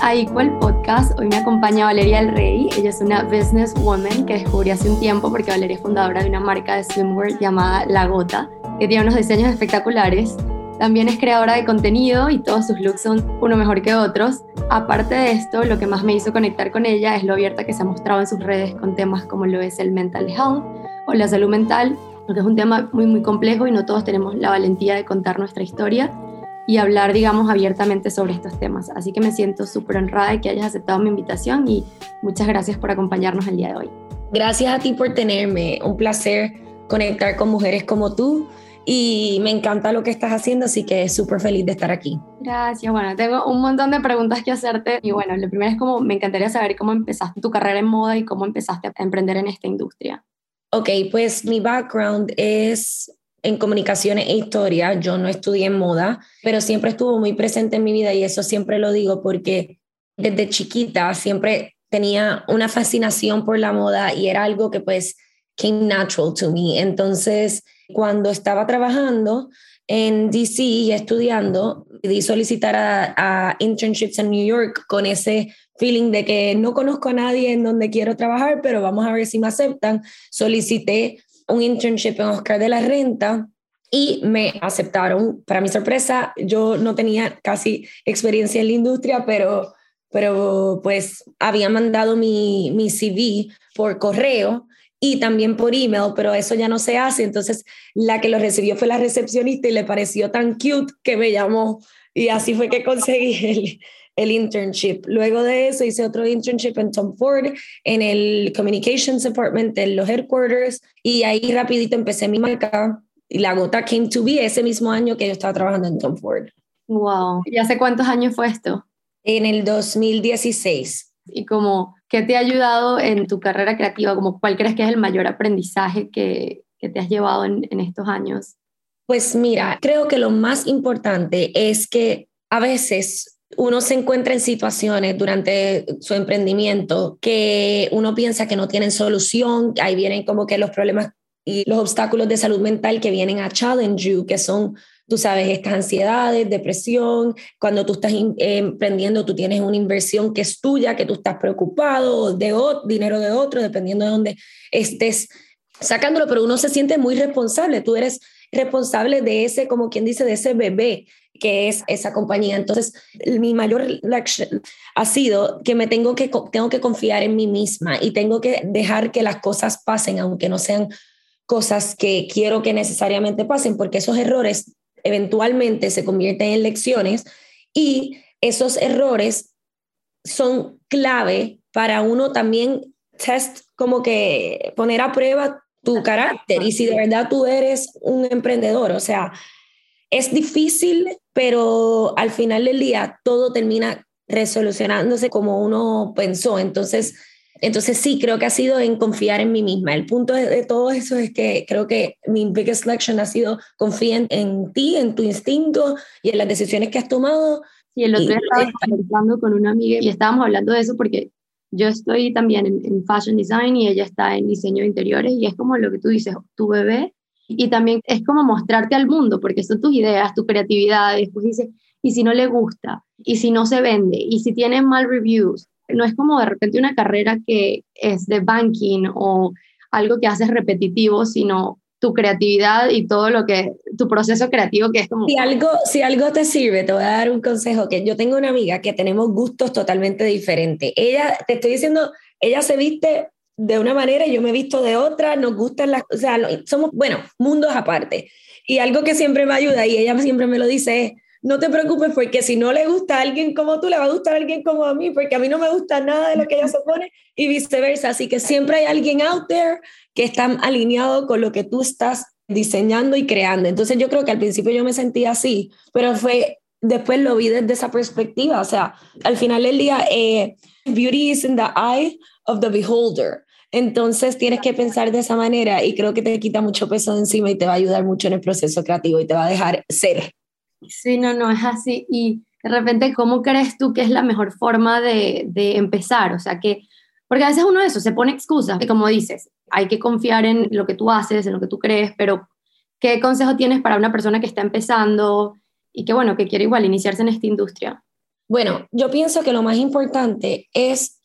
a Equal Podcast. Hoy me acompaña Valeria del Rey. Ella es una business woman que descubrí hace un tiempo porque Valeria es fundadora de una marca de swimwear llamada La Gota, que tiene unos diseños espectaculares. También es creadora de contenido y todos sus looks son uno mejor que otros. Aparte de esto, lo que más me hizo conectar con ella es lo abierta que se ha mostrado en sus redes con temas como lo es el mental health o la salud mental, porque es un tema muy muy complejo y no todos tenemos la valentía de contar nuestra historia y hablar, digamos, abiertamente sobre estos temas. Así que me siento súper honrada de que hayas aceptado mi invitación y muchas gracias por acompañarnos el día de hoy. Gracias a ti por tenerme. Un placer conectar con mujeres como tú y me encanta lo que estás haciendo, así que súper feliz de estar aquí. Gracias. Bueno, tengo un montón de preguntas que hacerte y bueno, lo primero es como me encantaría saber cómo empezaste tu carrera en moda y cómo empezaste a emprender en esta industria. Ok, pues mi background es en comunicaciones e historia, yo no estudié moda, pero siempre estuvo muy presente en mi vida y eso siempre lo digo porque desde chiquita siempre tenía una fascinación por la moda y era algo que pues came natural to me. Entonces, cuando estaba trabajando en DC y estudiando, di solicitar a, a internships en New York con ese feeling de que no conozco a nadie en donde quiero trabajar, pero vamos a ver si me aceptan. Solicité un internship en Oscar de la Renta y me aceptaron. Para mi sorpresa, yo no tenía casi experiencia en la industria, pero, pero pues había mandado mi, mi CV por correo y también por email, pero eso ya no se hace. Entonces, la que lo recibió fue la recepcionista y le pareció tan cute que me llamó. Y así fue que conseguí el, el internship. Luego de eso hice otro internship en Tom Ford, en el Communications Department, en los headquarters, y ahí rapidito empecé mi marca. Y la gota came to be ese mismo año que yo estaba trabajando en Tom Ford. Wow. ¿Y hace cuántos años fue esto? En el 2016. ¿Y como qué te ha ayudado en tu carrera creativa? Como, ¿Cuál crees que es el mayor aprendizaje que, que te has llevado en, en estos años? Pues mira, creo que lo más importante es que a veces uno se encuentra en situaciones durante su emprendimiento que uno piensa que no tienen solución, ahí vienen como que los problemas y los obstáculos de salud mental que vienen a challenge you, que son, tú sabes, estas ansiedades, depresión, cuando tú estás em, emprendiendo, tú tienes una inversión que es tuya, que tú estás preocupado, de dinero de otro, dependiendo de dónde estés sacándolo, pero uno se siente muy responsable, tú eres responsable de ese, como quien dice, de ese bebé que es esa compañía. Entonces, mi mayor lección ha sido que me tengo que, tengo que confiar en mí misma y tengo que dejar que las cosas pasen, aunque no sean cosas que quiero que necesariamente pasen, porque esos errores eventualmente se convierten en lecciones y esos errores son clave para uno también test, como que poner a prueba tu carácter y si de verdad tú eres un emprendedor, o sea, es difícil, pero al final del día todo termina resolucionándose como uno pensó. Entonces, entonces sí, creo que ha sido en confiar en mí misma. El punto de, todo eso es que creo que mi biggest lesson ha sido confiar en, ti, en tu instinto y en las decisiones que has tomado. Y el otro día estaba conversando con una amiga y estábamos hablando de eso porque yo estoy también en, en, fashion design y ella está en diseño de interiores y es como lo que tú dices, tu bebé y también es como mostrarte al mundo, porque son tus ideas, tu creatividad, y después dices, ¿y si no le gusta? ¿Y si no se vende? ¿Y si tiene mal reviews? No es como de repente una carrera que es de banking o algo que haces repetitivo, sino tu creatividad y todo lo que, tu proceso creativo que es como... Si algo, si algo te sirve, te voy a dar un consejo, que yo tengo una amiga que tenemos gustos totalmente diferentes. Ella, te estoy diciendo, ella se viste de una manera y yo me he visto de otra, nos gustan las, o sea, somos, bueno, mundos aparte. Y algo que siempre me ayuda y ella siempre me lo dice es, no te preocupes porque si no le gusta a alguien como tú, le va a gustar a alguien como a mí, porque a mí no me gusta nada de lo que ella se pone y viceversa. Así que siempre hay alguien out there que está alineado con lo que tú estás diseñando y creando. Entonces yo creo que al principio yo me sentía así, pero fue, después lo vi desde esa perspectiva. O sea, al final del día, eh, beauty is in the eye of the beholder. Entonces tienes que pensar de esa manera y creo que te quita mucho peso de encima y te va a ayudar mucho en el proceso creativo y te va a dejar ser. Sí, no, no, es así. Y de repente, ¿cómo crees tú que es la mejor forma de, de empezar? O sea, que, porque a veces uno de eso se pone excusas, y como dices, hay que confiar en lo que tú haces, en lo que tú crees, pero ¿qué consejo tienes para una persona que está empezando y que, bueno, que quiere igual iniciarse en esta industria? Bueno, yo pienso que lo más importante es,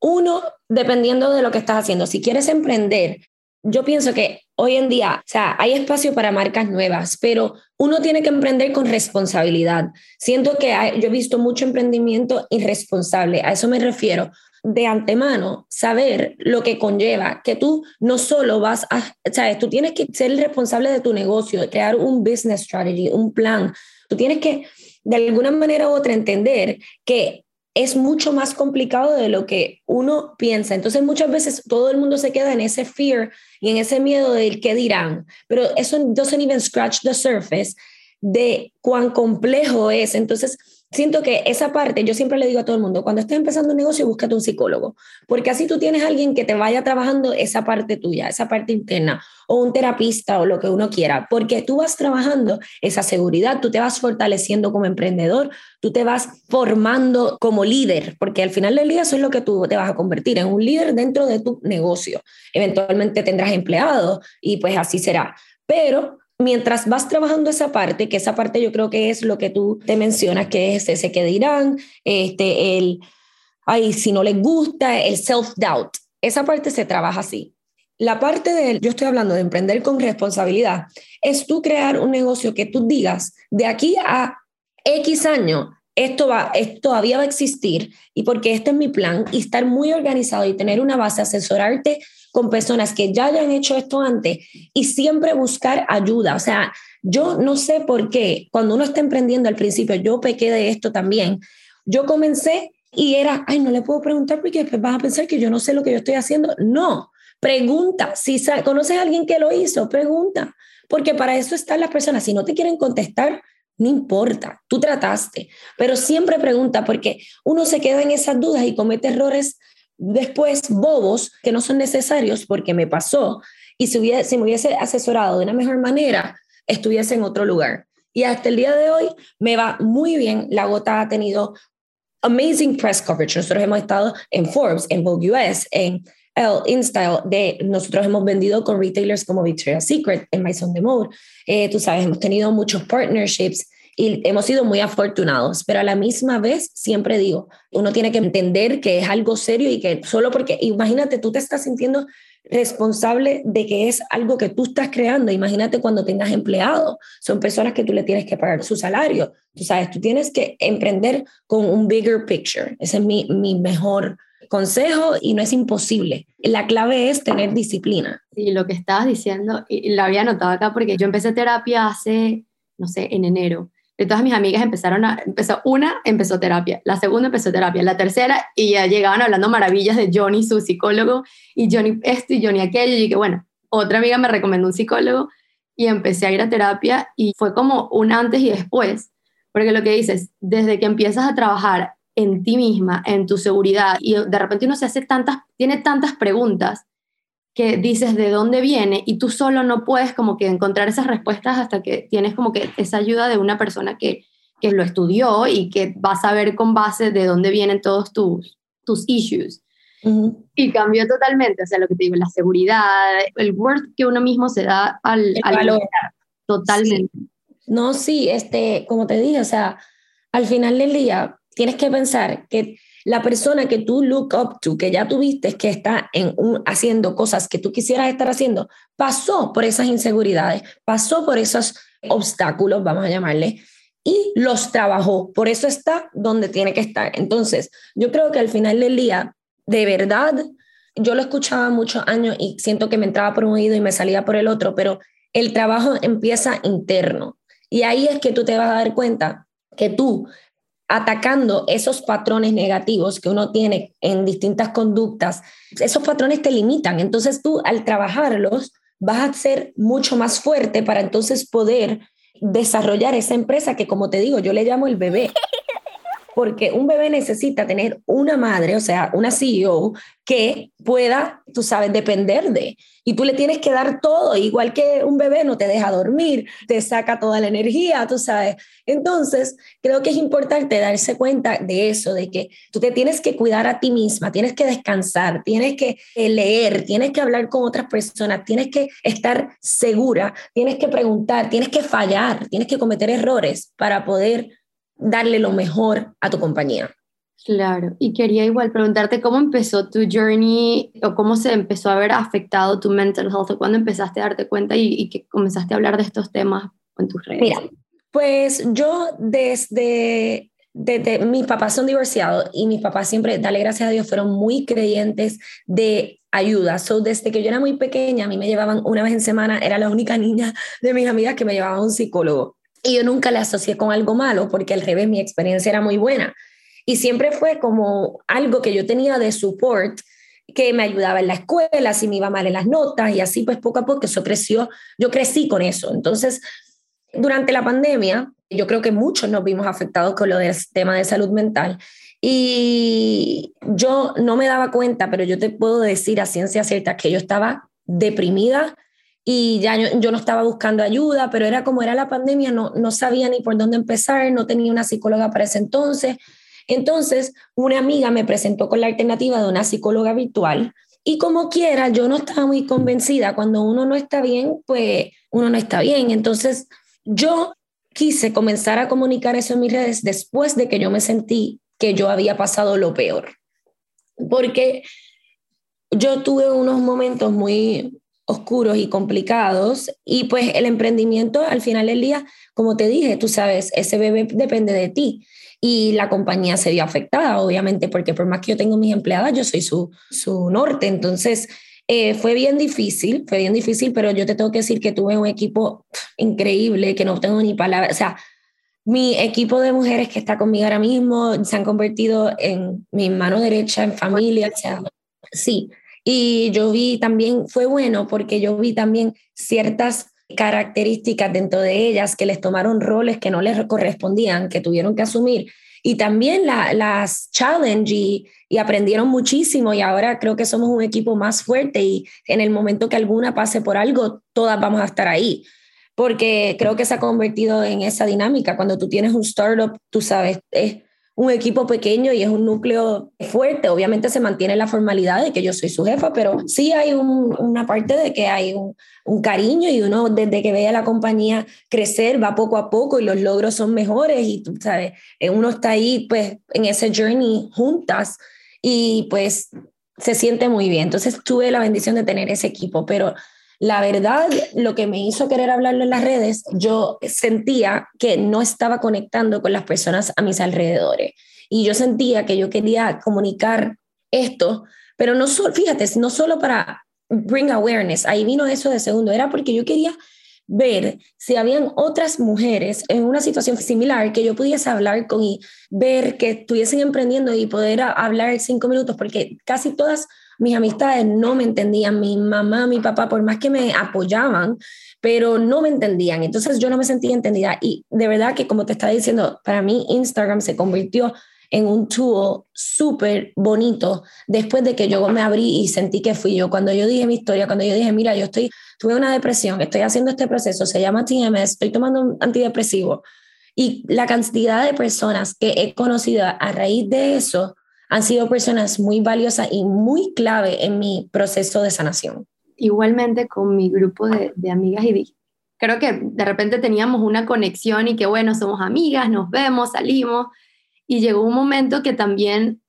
uno, dependiendo de lo que estás haciendo, si quieres emprender, yo pienso que hoy en día, o sea, hay espacio para marcas nuevas, pero uno tiene que emprender con responsabilidad. Siento que yo he visto mucho emprendimiento irresponsable, a eso me refiero. De antemano, saber lo que conlleva, que tú no solo vas a, sabes, tú tienes que ser responsable de tu negocio, crear un business strategy, un plan. Tú tienes que, de alguna manera u otra, entender que es mucho más complicado de lo que uno piensa. Entonces muchas veces todo el mundo se queda en ese fear y en ese miedo del qué dirán, pero eso doesn't even scratch the surface de cuán complejo es. Entonces, siento que esa parte, yo siempre le digo a todo el mundo, cuando estés empezando un negocio, búscate un psicólogo, porque así tú tienes alguien que te vaya trabajando esa parte tuya, esa parte interna, o un terapista o lo que uno quiera, porque tú vas trabajando esa seguridad, tú te vas fortaleciendo como emprendedor, tú te vas formando como líder, porque al final del día eso es lo que tú te vas a convertir en un líder dentro de tu negocio. Eventualmente tendrás empleados y pues así será. Pero mientras vas trabajando esa parte, que esa parte yo creo que es lo que tú te mencionas, que es ese que dirán, este, el, ay, si no les gusta, el self-doubt. Esa parte se trabaja así. La parte de, yo estoy hablando de emprender con responsabilidad, es tú crear un negocio que tú digas, de aquí a X años, esto, va, esto todavía va a existir y porque este es mi plan y estar muy organizado y tener una base, asesorarte con personas que ya hayan hecho esto antes y siempre buscar ayuda. O sea, yo no sé por qué cuando uno está emprendiendo al principio, yo pequé de esto también. Yo comencé y era, ay, no le puedo preguntar porque vas a pensar que yo no sé lo que yo estoy haciendo. No, pregunta. Si conoces a alguien que lo hizo, pregunta. Porque para eso están las personas. Si no te quieren contestar, no importa, tú trataste, pero siempre pregunta porque uno se queda en esas dudas y comete errores después bobos que no son necesarios porque me pasó y si, hubiese, me hubiese asesorado de una mejor manera, estuviese en otro lugar. Y hasta el día de hoy me va muy bien. La gota ha tenido amazing press coverage. Nosotros hemos estado en Forbes, en Vogue US, en InStyle. De, nosotros hemos vendido con retailers como Victoria's Secret, en Maison de Mode. Eh, tú sabes, hemos tenido muchos partnerships y hemos sido muy afortunados, pero a la misma vez siempre digo, uno tiene que entender que es algo serio y que solo porque, imagínate, tú te estás sintiendo responsable de que es algo que tú estás creando. Imagínate cuando tengas empleados, son personas que tú le tienes que pagar su salario. Tú sabes, tú tienes que emprender con un bigger picture. Ese es mi, mi mejor consejo y no es imposible. La clave es tener disciplina. Sí, lo que estabas diciendo, y lo había notado acá porque yo empecé terapia hace, no sé, en enero de todas mis amigas empezaron a, empezó, una empezó terapia, la segunda empezó terapia, la tercera, y ya llegaban hablando maravillas de Johnny, su psicólogo, y Johnny esto y Johnny aquello, y dije, bueno, otra amiga me recomendó un psicólogo, y empecé a ir a terapia, y fue como un antes y después, porque lo que dices, desde que empiezas a trabajar en ti misma, en tu seguridad, y de repente uno se hace tantas, tiene tantas preguntas, que dices de dónde viene y tú solo no puedes como que encontrar esas respuestas hasta que tienes como que esa ayuda de una persona que, que lo estudió y que va a saber con base de dónde vienen todos tus, tus issues. Y cambió totalmente, o sea, lo que te digo, la seguridad, el worth que uno mismo se da al, al valor. Totalmente. No, sí, este, como te dije, o sea, al final del día tienes que pensar que la persona que tú look up to, que ya tuviste, que está en haciendo cosas que tú quisieras estar haciendo, pasó por esas inseguridades, pasó por esos obstáculos, vamos a llamarle, y los trabajó. Por eso está donde tiene que estar. Entonces, yo creo que al final del día, de verdad, yo lo escuchaba muchos años y siento que me entraba por un oído y me salía por el otro, pero el trabajo empieza interno. Y ahí es que tú te vas a dar cuenta que tú atacando esos patrones negativos que uno tiene en distintas conductas, esos patrones te limitan. Entonces tú al trabajarlos vas a ser mucho más fuerte para entonces poder desarrollar esa empresa que como te digo, yo le llamo el bebé porque un bebé necesita tener una madre, o sea, una CEO que pueda, tú sabes, depender de. Y tú le tienes que dar todo, igual que un bebé no te deja dormir, te saca toda la energía, tú sabes. Entonces, creo que es importante darse cuenta de eso, de que tú te tienes que cuidar a ti misma, tienes que descansar, tienes que leer, tienes que hablar con otras personas, tienes que estar segura, tienes que preguntar, tienes que fallar, tienes que cometer errores para poder darle lo mejor a tu compañía. Claro, y quería igual preguntarte cómo empezó tu journey o cómo se empezó a ver afectado tu mental health o cuándo empezaste a darte cuenta y, que comenzaste a hablar de estos temas en tus redes. Mira, pues yo desde, desde mis papás son divorciados y mis papás siempre, dale gracias a Dios, fueron muy creyentes de ayuda. So, desde que yo era muy pequeña, a mí me llevaban una vez en semana, era la única niña de mis amigas que me llevaba a un psicólogo. Y yo nunca le asocié con algo malo porque al revés, mi experiencia era muy buena. Y siempre fue como algo que yo tenía de support que me ayudaba en la escuela, si me iba mal en las notas y así pues poco a poco eso creció, yo crecí con eso. Entonces, durante la pandemia, yo creo que muchos nos vimos afectados con lo del tema de salud mental y yo no me daba cuenta, pero yo te puedo decir a ciencia cierta que yo estaba deprimida y ya yo, no estaba buscando ayuda, pero era como era la pandemia, no, no sabía ni por dónde empezar, no tenía una psicóloga para ese entonces. Entonces, una amiga me presentó con la alternativa de una psicóloga virtual y como quiera, yo no estaba muy convencida. Cuando uno no está bien, pues uno no está bien. Entonces, yo quise comenzar a comunicar eso en mis redes después de que yo me sentí que yo había pasado lo peor. Porque yo tuve unos momentos muy oscuros y complicados y pues el emprendimiento al final del día, como te dije, tú sabes, ese bebé depende de ti y la compañía se vio afectada, obviamente, porque por más que yo tengo mis empleadas, yo soy su, su norte. Entonces, eh, fue bien difícil, fue bien difícil, pero yo te tengo que decir que tuve un equipo increíble, que no tengo ni palabras, o sea, mi equipo de mujeres que está conmigo ahora mismo se han convertido en mi mano derecha, en familia, o sea, sí. Y yo vi también, fue bueno porque yo vi también ciertas características dentro de ellas que les tomaron roles que no les correspondían, que tuvieron que asumir. Y también las challenge y, aprendieron muchísimo y ahora creo que somos un equipo más fuerte y en el momento que alguna pase por algo, todas vamos a estar ahí. Porque creo que se ha convertido en esa dinámica. Cuando tú tienes un startup, tú sabes, es un equipo pequeño y es un núcleo fuerte. Obviamente se mantiene la formalidad de que yo soy su jefa, pero sí hay una parte de que hay un, un, cariño y uno desde que ve a la compañía crecer va poco a poco y los logros son mejores y tú sabes, eh, uno está ahí pues en ese journey juntas y pues se siente muy bien. Entonces tuve la bendición de tener ese equipo, pero la verdad, lo que me hizo querer hablarlo en las redes, yo sentía que no estaba conectando con las personas a mis alrededores. Y yo sentía que yo quería comunicar esto, pero no solo, fíjate, no solo para bring awareness, ahí vino eso de segundo, era porque yo quería ver si habían otras mujeres en una situación similar que yo pudiese hablar con y ver que estuviesen emprendiendo y poder hablar cinco minutos, porque casi todas mis amistades no me entendían, mi mamá, mi papá, por más que me apoyaban, pero no me entendían. Entonces yo no me sentía entendida. Y de verdad que como te estaba diciendo, para mí Instagram se convirtió en un tool súper bonito después de que yo me abrí y sentí que fui yo. Cuando yo dije mi historia, cuando yo dije, mira, yo estoy, tuve una depresión, estoy haciendo este proceso, se llama TMS, estoy tomando un antidepresivo. Y la cantidad de personas que he conocido a raíz de eso han sido personas muy valiosas y muy clave en mi proceso de sanación. Igualmente con mi grupo de, de amigas y creo que de repente teníamos una conexión y que bueno, somos amigas, nos vemos, salimos y llegó un momento que también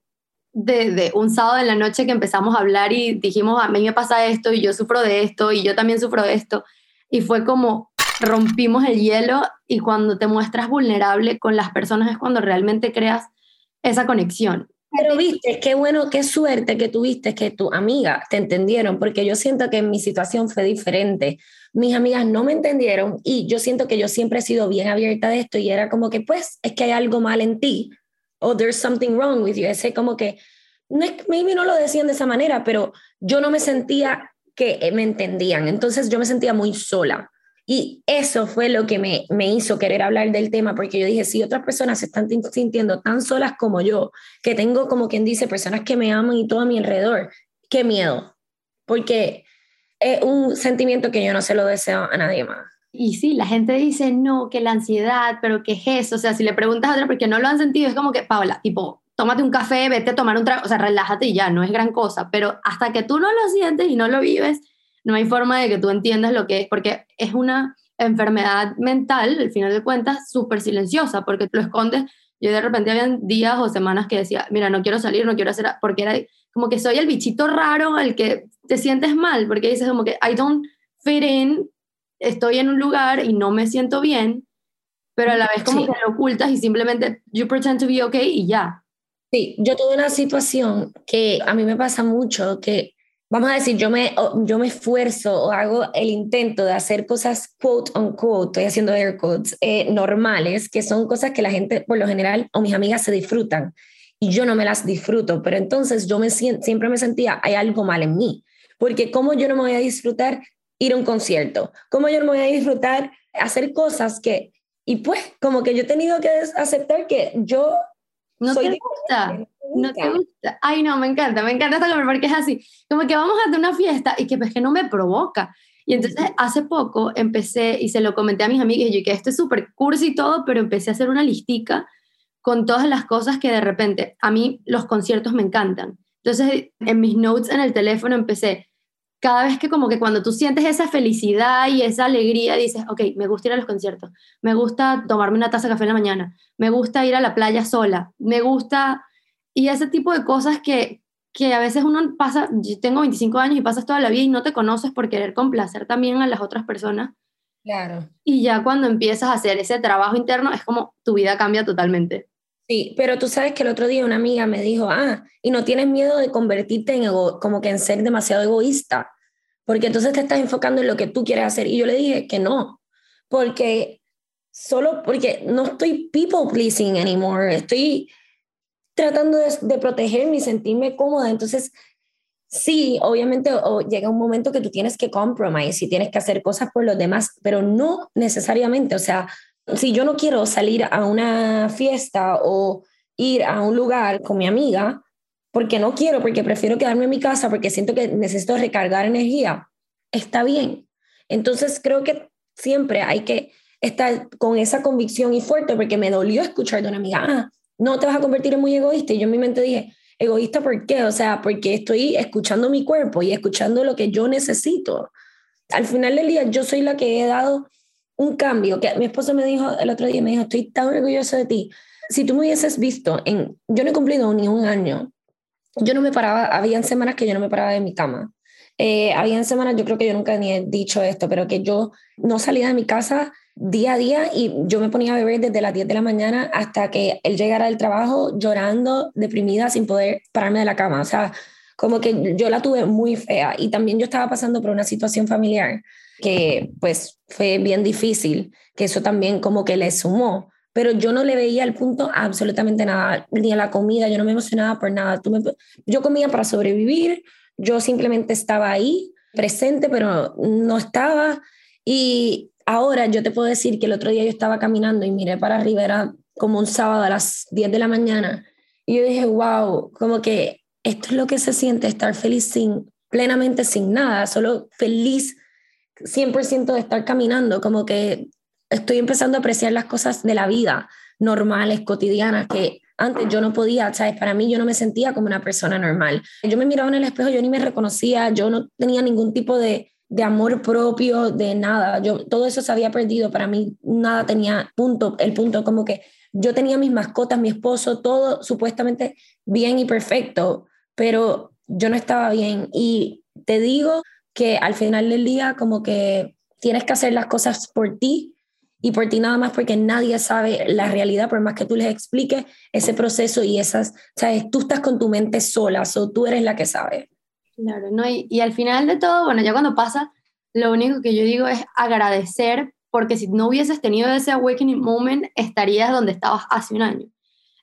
de, de, un sábado en la noche que empezamos a hablar y dijimos, a mí me pasa esto y yo sufro de esto y yo también sufro de esto. Y fue como rompimos el hielo y cuando te muestras vulnerable con las personas es cuando realmente creas esa conexión. Pero viste, qué bueno, qué suerte que tuviste que tu amiga te entendieron, porque yo siento que mi situación fue diferente. Mis amigas no me entendieron y yo siento que yo siempre he sido bien abierta de esto y era como que, pues, es que hay algo mal en ti o there's something wrong with you. Ese como que, no es, maybe no lo decían de esa manera, pero yo no me sentía que me entendían. Entonces yo me sentía muy sola. Y eso fue lo que me, me, hizo querer hablar del tema, porque yo dije, si otras personas se están sintiendo tan solas como yo, que tengo como quien dice personas que me aman y todo a mi alrededor, qué miedo, porque es un sentimiento que yo no se lo deseo a nadie más. Y sí, la gente dice, no, que la ansiedad, pero ¿qué es eso? O sea, si le preguntas a otra porque no lo han sentido, es como que, Paula, tipo, tómate un café, vete a tomar un trago, o sea, relájate y ya, no es gran cosa, pero hasta que tú no lo sientes y no lo vives, no hay forma de que tú entiendas lo que es, porque es una enfermedad mental, al final de cuentas, súper silenciosa, porque lo escondes. Yo de repente habían días o semanas que decía, mira, no quiero salir, no quiero hacer, porque era como que soy el bichito raro al que te sientes mal, porque dices como que I don't fit in, estoy en un lugar y no me siento bien, pero a la vez como que lo ocultas y simplemente you pretend to be okay y ya. Sí, yo tuve una situación que a mí me pasa mucho, que vamos a decir, yo me, yo me esfuerzo o hago el intento de hacer cosas quote on quote, estoy haciendo air quotes, eh, normales, que son cosas que la gente por lo general o mis amigas se disfrutan y yo no me las disfruto, pero entonces yo me siempre me sentía, hay algo mal en mí, porque ¿cómo yo no me voy a disfrutar ir a un concierto? ¿Cómo yo no me voy a disfrutar hacer cosas que, y pues como que yo he tenido que aceptar que yo no soy te gusta. No te gusta. Ay, no, me encanta, me encanta esta porque es así. Como que vamos a hacer una fiesta y que pues que no me provoca. Y entonces hace poco empecé y se lo comenté a mis amigas y yo que esto es súper cursi y todo, pero empecé a hacer una listica con todas las cosas que de repente a mí los conciertos me encantan. Entonces en mis notes en el teléfono empecé, cada vez que como que cuando tú sientes esa felicidad y esa alegría, dices, ok, me gusta ir a los conciertos, me gusta tomarme una taza de café en la mañana, me gusta ir a la playa sola, me gusta, y ese tipo de cosas que, que a veces uno pasa, yo tengo 25 años y pasas toda la vida y no te conoces por querer complacer también a las otras personas. Claro. Y ya cuando empiezas a hacer ese trabajo interno, es como tu vida cambia totalmente. Sí, pero tú sabes que el otro día una amiga me dijo, ah, y no tienes miedo de convertirte en ego, como que en ser demasiado egoísta, porque entonces te estás enfocando en lo que tú quieres hacer. Y yo le dije que no, porque solo porque no estoy people pleasing anymore, estoy tratando de, de protegerme y sentirme cómoda. Entonces, sí, obviamente llega un momento que tú tienes que compromise y tienes que hacer cosas por los demás, pero no necesariamente, o sea, si yo no quiero salir a una fiesta o ir a un lugar con mi amiga, porque no quiero, porque prefiero quedarme en mi casa, porque siento que necesito recargar energía, está bien. Entonces creo que siempre hay que estar con esa convicción y fuerte, porque me dolió escuchar de una amiga, ah, no te vas a convertir en muy egoísta. Y yo en mi mente dije, egoísta, ¿por qué? O sea, porque estoy escuchando mi cuerpo y escuchando lo que yo necesito. Al final del día, yo soy la que he dado un cambio que mi esposo me dijo el otro día, me dijo, estoy tan orgulloso de ti. Si tú me hubieses visto, en, yo no he cumplido ni un año, yo no me paraba, habían semanas que yo no me paraba de mi cama. Eh, habían semanas, yo creo que yo nunca ni he dicho esto, pero que yo no salía de mi casa día a día y yo me ponía a beber desde las 10 de la mañana hasta que él llegara del trabajo llorando, deprimida, sin poder pararme de la cama. O sea, como que yo la tuve muy fea y también yo estaba pasando por una situación familiar que pues fue bien difícil, que eso también como que le sumó, pero yo no le veía el punto absolutamente nada, ni a la comida, yo no me emocionaba por nada. Tú yo comía para sobrevivir, yo simplemente estaba ahí, presente, pero no estaba. Y ahora yo te puedo decir que el otro día yo estaba caminando y miré para arriba, era como un sábado a las 10 de la mañana, y yo dije, wow, como que esto es lo que se siente estar feliz sin, plenamente sin nada, solo feliz 100% de estar caminando, como que estoy empezando a apreciar las cosas de la vida normales, cotidianas, que antes yo no podía, ¿sabes? Para mí yo no me sentía como una persona normal. Yo me miraba en el espejo, yo ni me reconocía, yo no tenía ningún tipo de, de amor propio, de nada. Yo, todo eso se había perdido, para mí nada tenía punto, el punto como que yo tenía mis mascotas, mi esposo, todo supuestamente bien y perfecto, pero yo no estaba bien. Y te digo que al final del día como que tienes que hacer las cosas por ti y por ti nada más porque nadie sabe la realidad, por más que tú les expliques ese proceso y esas, sabes, tú estás con tu mente sola, o tú eres la que sabe. Claro, ¿no? Y, y al final de todo, bueno, ya cuando pasa, lo único que yo digo es agradecer, porque si no hubieses tenido ese awakening moment, estarías donde estabas hace un año.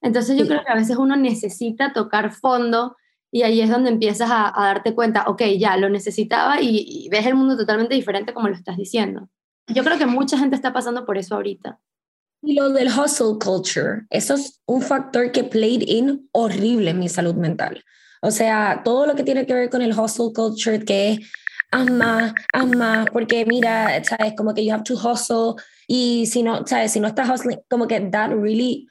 Entonces yo creo que a veces uno necesita tocar fondo y ahí es donde empiezas a, darte cuenta, ok, ya lo necesitaba y, ves el mundo totalmente diferente como lo estás diciendo. Yo creo que mucha gente está pasando por eso ahorita. Y lo del hustle culture, eso es un factor que played in horrible en mi salud mental. O sea, todo lo que tiene que ver con el hustle culture, que es haz más, haz más, porque mira, sabes, como que you have to hustle. Y si no, sabes, si no estás hustling, como que that really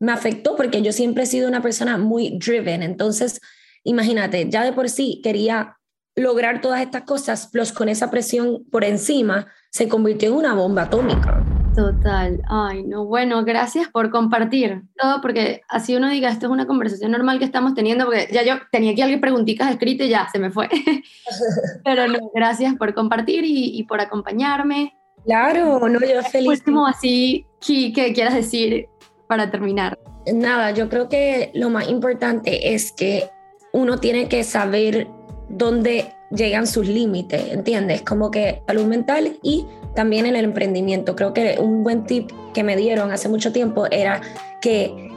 me afectó porque yo siempre he sido una persona muy driven, entonces imagínate, ya de por sí quería lograr todas estas cosas, plus con esa presión por encima, se convirtió en una bomba atómica. Total. Ay, no, bueno, gracias por compartir todo, porque así uno diga, esto es una conversación normal que estamos teniendo, porque ya yo tenía aquí alguien preguntitas escritas y ya se me fue. Pero no, gracias por compartir y, por acompañarme. Claro, no, yo feliz. Último, así, ¿qué quieras decir para terminar? Nada, yo creo que lo más importante es que uno tiene que saber dónde llegan sus límites, ¿entiendes? Como que salud mental y también en el emprendimiento. Creo que un buen tip que me dieron hace mucho tiempo era que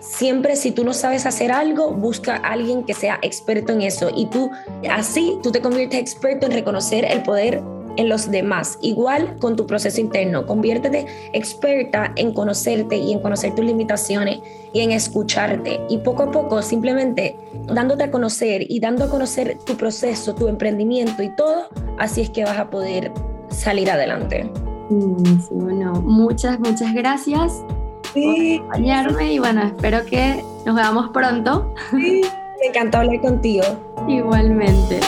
siempre si tú no sabes hacer algo, busca a alguien que sea experto en eso y tú así tú te conviertes experto en reconocer el poder en los demás. Igual con tu proceso interno, conviértete experta en conocerte y en conocer tus limitaciones y en escucharte. Y poco a poco, simplemente dándote a conocer y dando a conocer tu proceso, tu emprendimiento y todo, así es que vas a poder salir adelante. bueno, muchas, muchas gracias por acompañarme y bueno, espero que nos veamos pronto. Sí, me encantó hablar contigo. Igualmente.